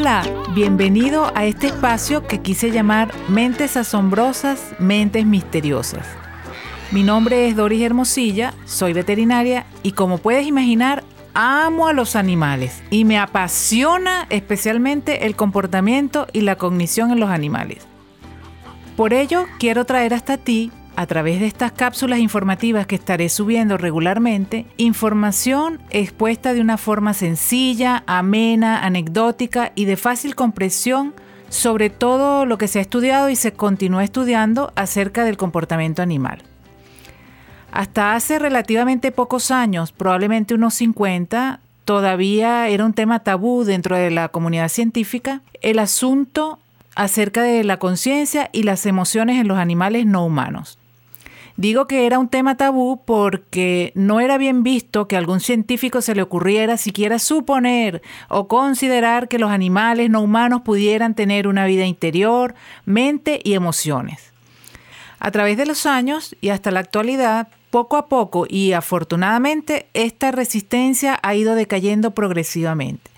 Hola, bienvenido a este espacio que quise llamar Mentes Asombrosas, Mentes Misteriosas. Mi nombre es Doris Hermosilla, soy veterinaria y como puedes imaginar, amo a los animales y me apasiona especialmente el comportamiento y la cognición en los animales. Por ello, quiero traer hasta ti a través de estas cápsulas informativas que estaré subiendo regularmente, información expuesta de una forma sencilla, amena, anecdótica y de fácil comprensión sobre todo lo que se ha estudiado y se continúa estudiando acerca del comportamiento animal. Hasta hace relativamente pocos años, probablemente unos 50, todavía era un tema tabú dentro de la comunidad científica el asunto acerca de la conciencia y las emociones en los animales no humanos. Digo que era un tema tabú porque no era bien visto que a algún científico se le ocurriera siquiera suponer o considerar que los animales no humanos pudieran tener una vida interior, mente y emociones. A través de los años y hasta la actualidad, poco a poco y afortunadamente, esta resistencia ha ido decayendo progresivamente.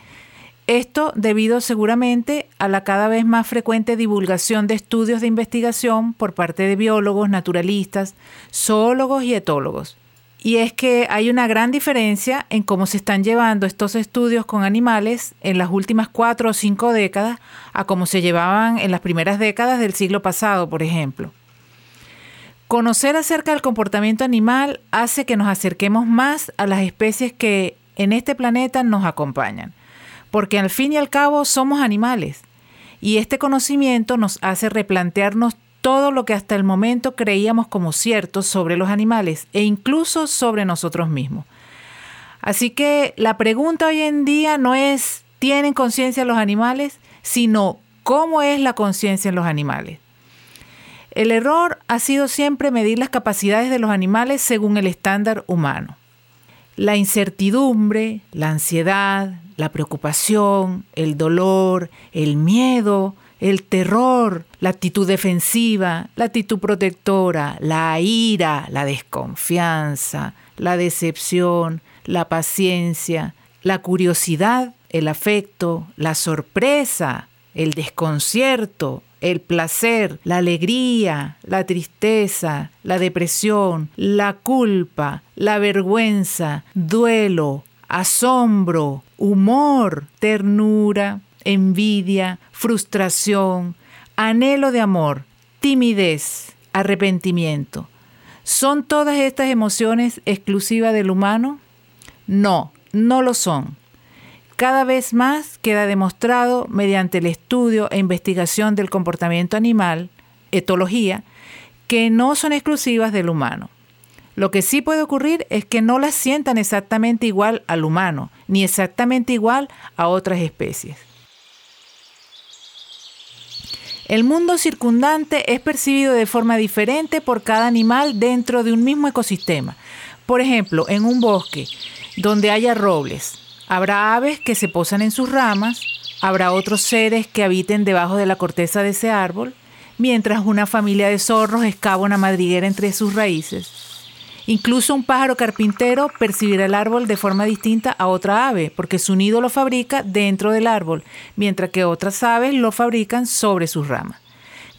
Esto debido seguramente a la cada vez más frecuente divulgación de estudios de investigación por parte de biólogos, naturalistas, zoólogos y etólogos. Y es que hay una gran diferencia en cómo se están llevando estos estudios con animales en las últimas cuatro o cinco décadas a cómo se llevaban en las primeras décadas del siglo pasado, por ejemplo. Conocer acerca del comportamiento animal hace que nos acerquemos más a las especies que en este planeta nos acompañan porque al fin y al cabo somos animales y este conocimiento nos hace replantearnos todo lo que hasta el momento creíamos como cierto sobre los animales e incluso sobre nosotros mismos. Así que la pregunta hoy en día no es ¿tienen conciencia los animales? sino ¿cómo es la conciencia en los animales? El error ha sido siempre medir las capacidades de los animales según el estándar humano. La incertidumbre, la ansiedad, la preocupación, el dolor, el miedo, el terror, la actitud defensiva, la actitud protectora, la ira, la desconfianza, la decepción, la paciencia, la curiosidad, el afecto, la sorpresa, el desconcierto, el placer, la alegría, la tristeza, la depresión, la culpa, la vergüenza, duelo, asombro, humor, ternura, envidia, frustración, anhelo de amor, timidez, arrepentimiento. ¿Son todas estas emociones exclusivas del humano? No, no lo son. Cada vez más queda demostrado mediante el estudio e investigación del comportamiento animal, etología, que no son exclusivas del humano. Lo que sí puede ocurrir es que no las sientan exactamente igual al humano, ni exactamente igual a otras especies. El mundo circundante es percibido de forma diferente por cada animal dentro de un mismo ecosistema. Por ejemplo, en un bosque donde haya robles, habrá aves que se posan en sus ramas, habrá otros seres que habiten debajo de la corteza de ese árbol, mientras una familia de zorros excava una madriguera entre sus raíces. Incluso un pájaro carpintero percibirá el árbol de forma distinta a otra ave, porque su nido lo fabrica dentro del árbol, mientras que otras aves lo fabrican sobre sus ramas.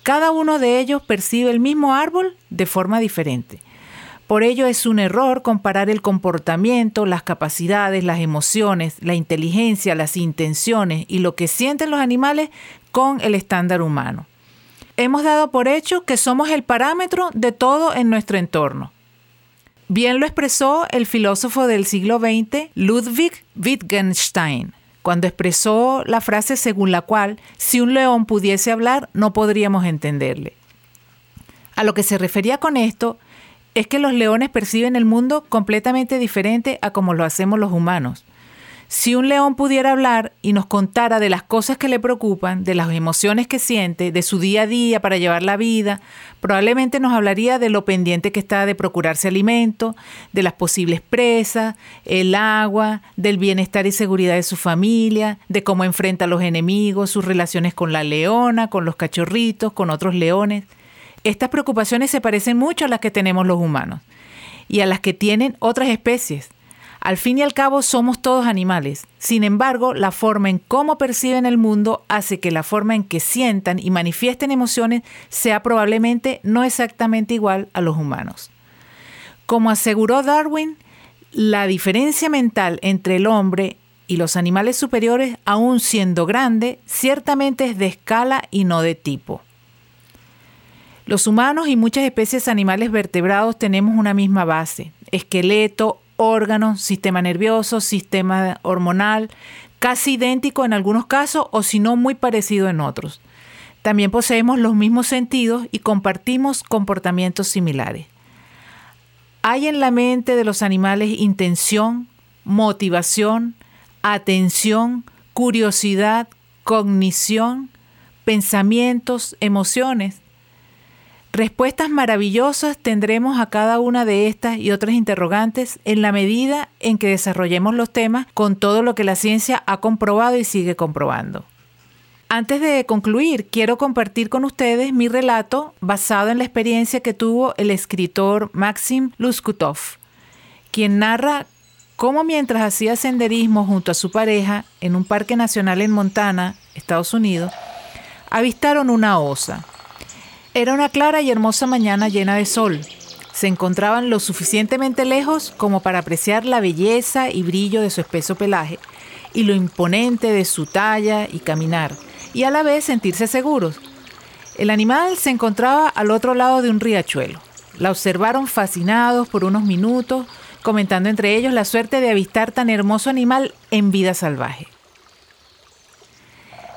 Cada uno de ellos percibe el mismo árbol de forma diferente. Por ello es un error comparar el comportamiento, las capacidades, las emociones, la inteligencia, las intenciones y lo que sienten los animales con el estándar humano. Hemos dado por hecho que somos el parámetro de todo en nuestro entorno. Bien lo expresó el filósofo del siglo XX Ludwig Wittgenstein, cuando expresó la frase según la cual si un león pudiese hablar no podríamos entenderle. A lo que se refería con esto es que los leones perciben el mundo completamente diferente a como lo hacemos los humanos. Si un león pudiera hablar y nos contara de las cosas que le preocupan, de las emociones que siente, de su día a día para llevar la vida, probablemente nos hablaría de lo pendiente que está de procurarse alimento, de las posibles presas, el agua, del bienestar y seguridad de su familia, de cómo enfrenta a los enemigos, sus relaciones con la leona, con los cachorritos, con otros leones. Estas preocupaciones se parecen mucho a las que tenemos los humanos y a las que tienen otras especies Al fin y al cabo somos todos animales. Sin embargo, la forma en cómo perciben el mundo hace que la forma en que sientan y manifiesten emociones sea probablemente no exactamente igual a los humanos. Como aseguró Darwin, la diferencia mental entre el hombre y los animales superiores, aun siendo grande, ciertamente es de escala y no de tipo. Los humanos y muchas especies animales vertebrados tenemos una misma base, esqueleto, órganos, sistema nervioso, sistema hormonal, casi idéntico en algunos casos o si no muy parecido en otros. También poseemos los mismos sentidos y compartimos comportamientos similares. Hay en la mente de los animales intención, motivación, atención, curiosidad, cognición, pensamientos, emociones. Respuestas maravillosas tendremos a cada una de estas y otras interrogantes en la medida en que desarrollemos los temas con todo lo que la ciencia ha comprobado y sigue comprobando. Antes de concluir, quiero compartir con ustedes mi relato basado en la experiencia que tuvo el escritor Maxim Luskutov, quien narra cómo mientras hacía senderismo junto a su pareja en un parque nacional en Montana, Estados Unidos, avistaron una osa era una clara y hermosa mañana llena de sol. Se encontraban lo suficientemente lejos como para apreciar la belleza y brillo de su espeso pelaje y lo imponente de su talla y caminar, y a la vez sentirse seguros. El animal se encontraba al otro lado de un riachuelo. La observaron fascinados por unos minutos, comentando entre ellos la suerte de avistar tan hermoso animal en vida salvaje.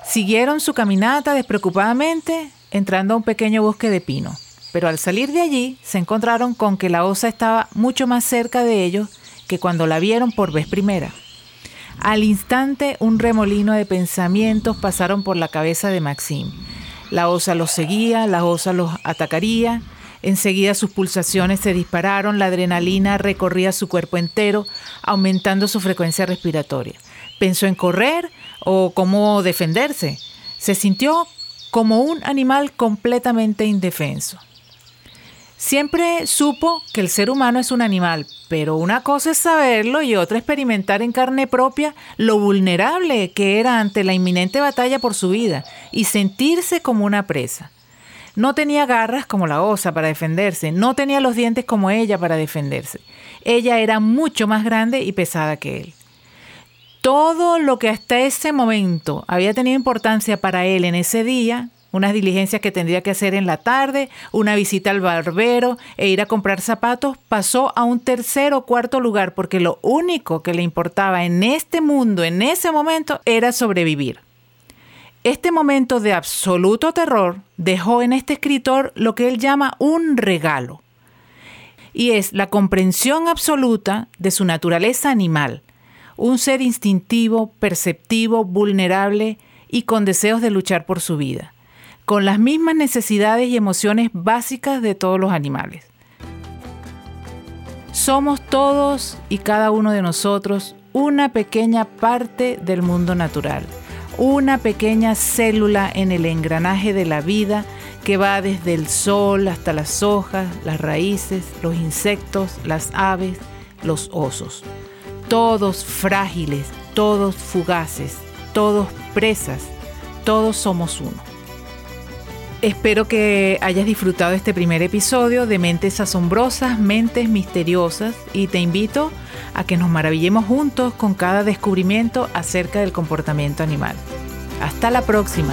Siguieron su caminata despreocupadamente entrando a un pequeño bosque de pino, pero al salir de allí se encontraron con que la osa estaba mucho más cerca de ellos que cuando la vieron por vez primera. Al instante un remolino de pensamientos pasaron por la cabeza de Maxim. La osa los seguía, la osa los atacaría, enseguida sus pulsaciones se dispararon, la adrenalina recorría su cuerpo entero, aumentando su frecuencia respiratoria. Pensó en correr o cómo defenderse. Se sintió como un animal completamente indefenso. Siempre supo que el ser humano es un animal, pero una cosa es saberlo y otra experimentar en carne propia lo vulnerable que era ante la inminente batalla por su vida y sentirse como una presa. No tenía garras como la osa para defenderse, no tenía los dientes como ella para defenderse. Ella era mucho más grande y pesada que él. Todo lo que hasta ese momento había tenido importancia para él en ese día, unas diligencias que tendría que hacer en la tarde, una visita al barbero e ir a comprar zapatos, pasó a un tercer o cuarto lugar porque lo único que le importaba en este mundo, en ese momento, era sobrevivir. Este momento de absoluto terror dejó en este escritor lo que él llama un regalo, y es la comprensión absoluta de su naturaleza animal, un ser instintivo, perceptivo, vulnerable y con deseos de luchar por su vida, con las mismas necesidades y emociones básicas de todos los animales. Somos todos y cada uno de nosotros una pequeña parte del mundo natural, una pequeña célula en el engranaje de la vida que va desde el sol hasta las hojas, las raíces, los insectos, las aves, los osos todos frágiles, todos fugaces, todos presas, todos somos uno. Espero que hayas disfrutado este primer episodio de Mentes Asombrosas, Mentes Misteriosas y te invito a que nos maravillemos juntos con cada descubrimiento acerca del comportamiento animal. Hasta la próxima.